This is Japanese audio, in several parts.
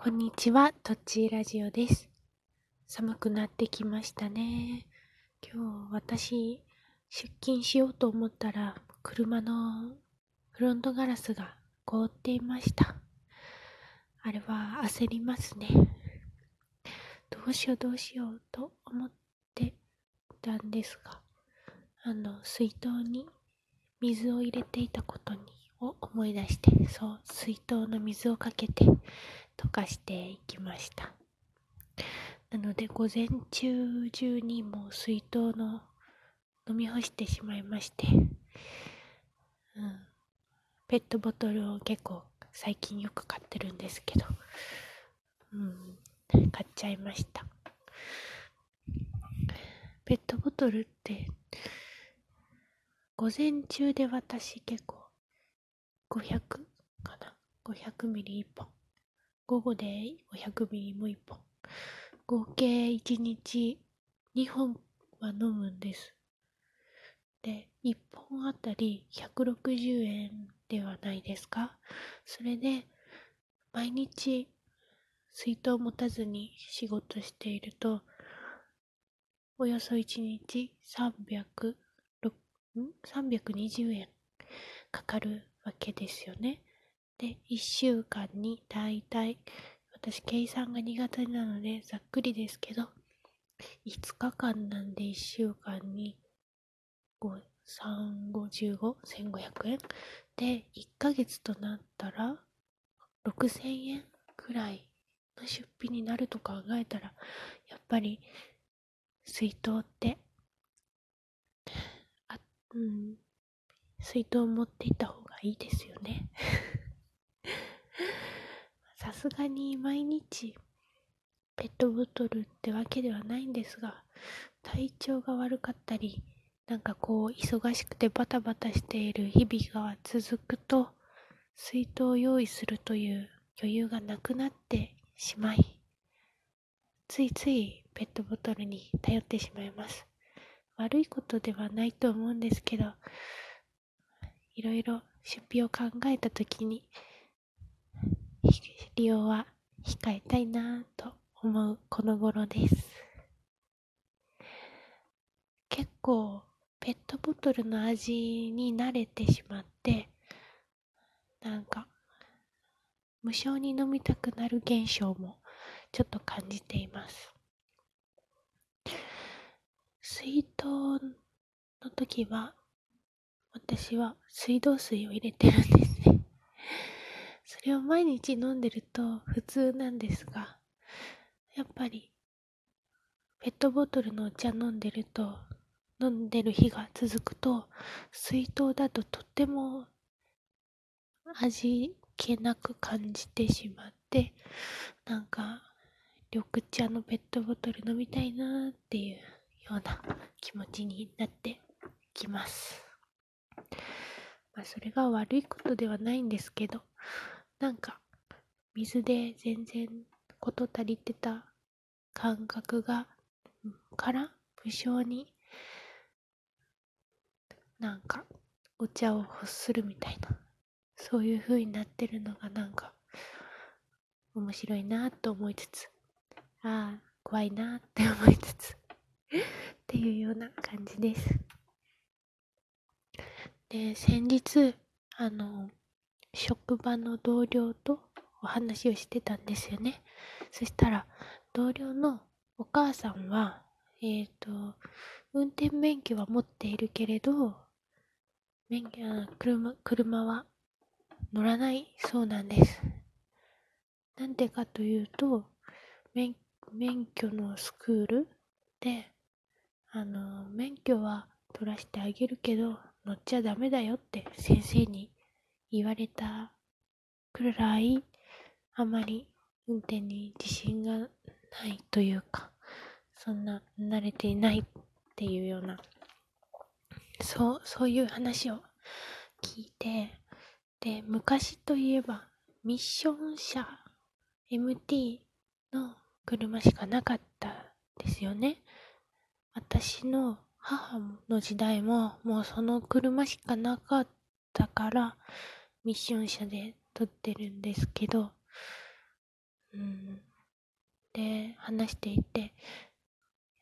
こんにちは、とっちーラジオです。寒くなってきましたね。今日私、出勤しようと思ったら、車のフロントガラスが凍っていました。あれは焦りますね。どうしようどうしようと思ってたんですが、あの、水筒に水を入れていたことにを思い出して、そう、水筒の水をかけて溶かしていきました。なので、午前中中にもう水筒の飲み干してしまいまして、うん、ペットボトルを結構最近よく買ってるんですけど、うん、買っちゃいました。ペットボトルって、午前中で私結構500かな ?500 ミリ1本。午後で500ミリも1本。合計1日2本は飲むんです。で、1本あたり160円ではないですか？それで、毎日水筒を持たずに仕事していると、およそ1日300、?320 円かかるわけですよね。で、1週間にだいたい、私計算が苦手なのでざっくりですけど、5日間なんで1週間に、3、5、15、1500円で、1ヶ月となったら6000円くらいの出費になると考えたら、やっぱり水筒って、あ、うん、水筒を持っていった方がいいですよね。さすがに毎日ペットボトルってわけではないんですが、体調が悪かったり、なんかこう忙しくてバタバタしている日々が続くと、水筒を用意するという余裕がなくなってしまい、ついついペットボトルに頼ってしまいます。悪いことではないと思うんですけど、いろいろ出費を考えたときに、利用は控えたいなぁと思うこの頃です。結構ペットボトルの味に慣れてしまって、なんか無性に飲みたくなる現象もちょっと感じています。水筒の時は私は水道水を入れてるんですね。それを毎日飲んでると普通なんですが、やっぱりペットボトルのお茶飲んでると、飲んでる日が続くと、水筒だととっても味気なく感じてしまって、なんか緑茶のペットボトル飲みたいなっていうような気持ちになってきます。まあそれが悪いことではないんですけど、なんか水で全然事足りてた感覚が、から無性になんかお茶を欲するみたいな、そういう風になってるのがなんか面白いなと思いつつ、ああ、怖いなって思いつつ、っていうような感じです。で、先日、あの、職場の同僚とお話をしてたんですよね。そしたら、同僚のお母さんは、えっ、と、運転免許は持っているけれど、免許、あ車、車は乗らないそうなんです。なんでかというと、免免許のスクールで、あの、免許は取らせてあげるけど、乗っちゃダメだよって先生に言われたくらい、あまり運転に自信がないというか、そんな慣れていないっていうような、そう、そういう話を聞いて、で、昔といえば、ミッション車、MT の車しかなかったですよね。私の母の時代ももうその車しかなかったからミッション車で取ってるんですけどうん、で話していて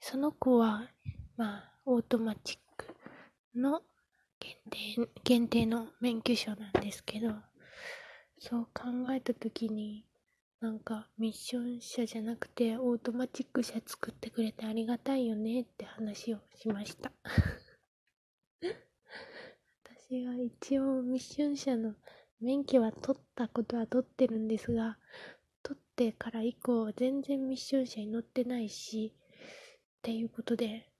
その子はまあオートマチックの限定限定の免許証なんですけどそう考えた時になんかミッション車じゃなくてオートマチック車作ってくれてありがたいよねって話をしました。私は一応ミッション車の免許は取ったことは取ってるんですが取ってから以降全然ミッション車に乗ってないしっていうことで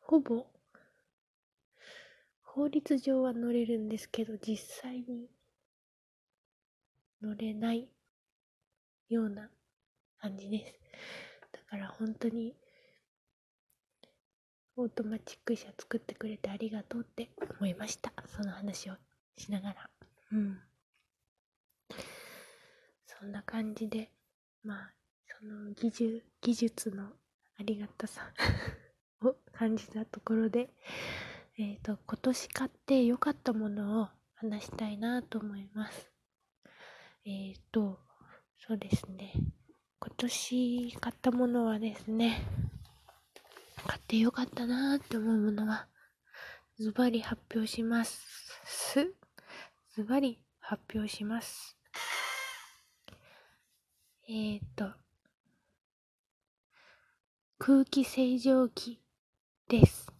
ほぼ法律上は乗れるんですけど実際に乗れない。ような感じです。だから本当にオートマチック車作ってくれてありがとうって思いました。その話をしながら。うん。そんな感じで、まあ、その技術、技術のありがたさ を感じたところで、えっ、ー、と、今年買って良かったものを話したいなと思います。えっ、ー、と、そうですね。今年買ったものはですね、買ってよかったなーって思うものは、ズバリ発表します。ズバリ発表します。えーと、空気清浄機です。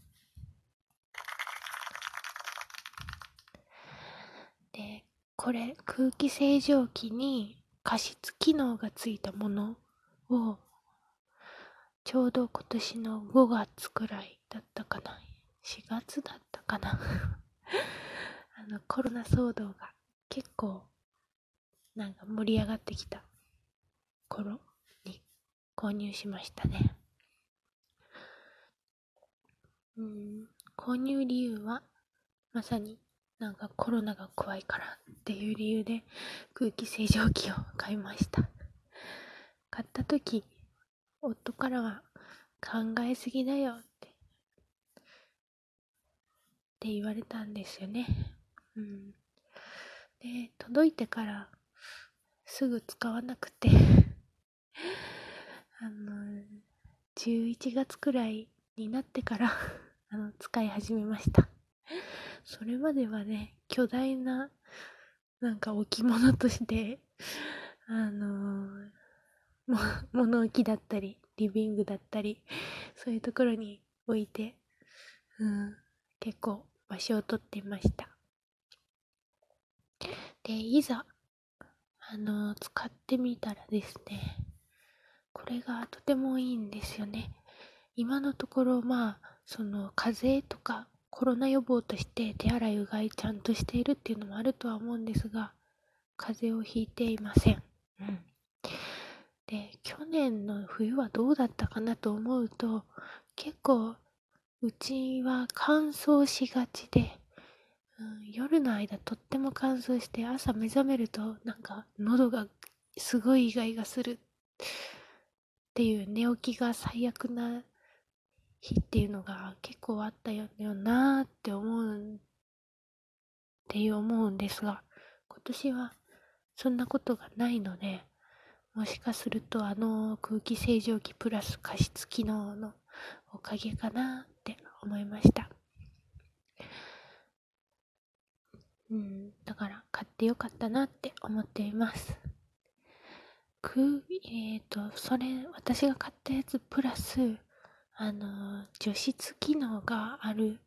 で、これ空気清浄機に加湿機能がついたものをちょうど今年の5月くらいだったかな。4月だったかな。あのコロナ騒動が結構なんか盛り上がってきた頃に購入しましたね。うん購入理由はまさになんかコロナが怖いからっていう理由で空気清浄機を買いました。買った時、夫からは考えすぎだよって、って言われたんですよね。うん。で、届いてからすぐ使わなくて あの、11月くらいになってからあの、使い始めました。それまではね、巨大な、なんか置物として、あの、も、物置だったり、リビングだったり、そういうところに置いて、うん、結構場所を取ってました。で、いざ、あの、使ってみたらですね、これがとてもいいんですよね。今のところ、まあ、その風邪とかコロナ予防として手洗いうがいちゃんとしているっていうのもあるとは思うんですが、風邪をひいていません。うん。で、去年の冬はどうだったかなと思うと、結構、うちは乾燥しがちで、うん、夜の間とっても乾燥して朝目覚めるとなんか喉がすごいイガイガするっていう寝起きが最悪な日っていうのが結構あったよなーって思うっていう思うんですが、今年はそんなことがないので、もしかするとあの空気清浄機プラス加湿機能のおかげかなって思いました。うん、だから買ってよかったなって思っています。く、えっ、ー、と、それ、私が買ったやつプラス、あの、除湿機能がある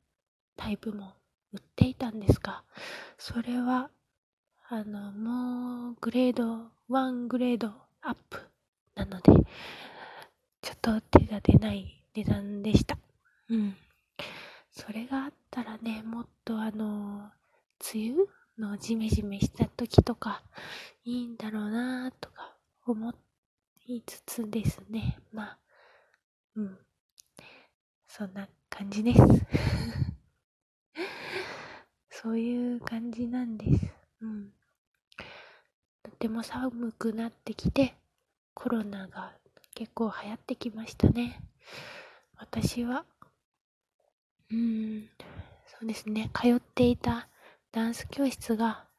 タイプも売っていたんですが、それは、あの、もうグレード、1グレードアップなので、ちょっと手が出ない値段でした。うん。それがあったらね、もっとあの、梅雨のジメジメした時とか、いいんだろうなとか思いつつですね、まあ、うん。そんな感じです そういう感じなんです。うん。とても寒くなってきて、コロナが結構流行ってきましたね。私は、うん、そうですね、通っていたダンス教室が、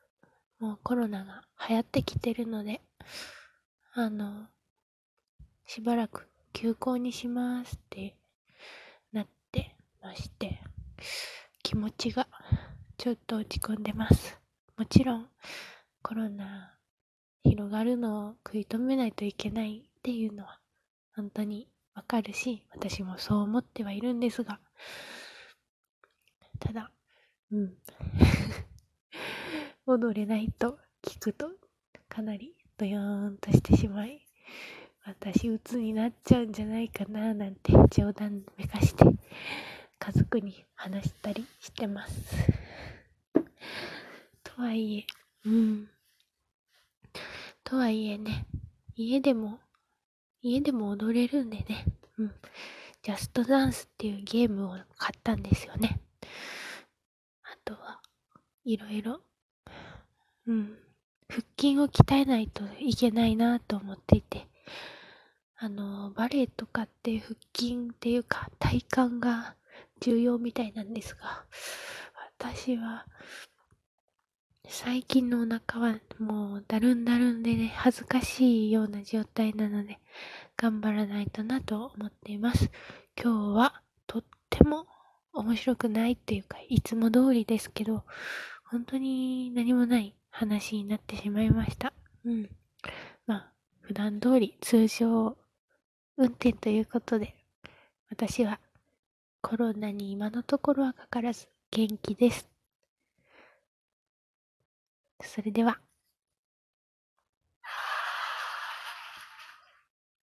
もうコロナが流行ってきてるので、あの、しばらく休校にしますってまして、気持ちがちょっと落ち込んでます。もちろん、コロナ広がるのを食い止めないといけないっていうのは本当にわかるし、私もそう思ってはいるんですが、ただ、うん。踊れないと聞くとかなりドヨーンとしてしまい、私鬱になっちゃうんじゃないかななんて冗談めかして家族に話したりしてます。とはいえ、うん。とはいえね、家でも、家でも踊れるんでね、うん。ジャストダンスっていうゲームを買ったんですよね。あとは、いろいろ、うん。腹筋を鍛えないといけないなと思っていて、あの、バレエとかって腹筋っていうか体幹が重要みたいなんですが、私は、最近のお腹はもうだるんだるんでね、恥ずかしいような状態なので、頑張らないとなと思っています。今日はとっても面白くないっていうか、いつも通りですけど、本当に何もない話になってしまいました。うん。まあ、普段通り通常運転ということで、私はコロナに今のところはかからず元気です。それでは。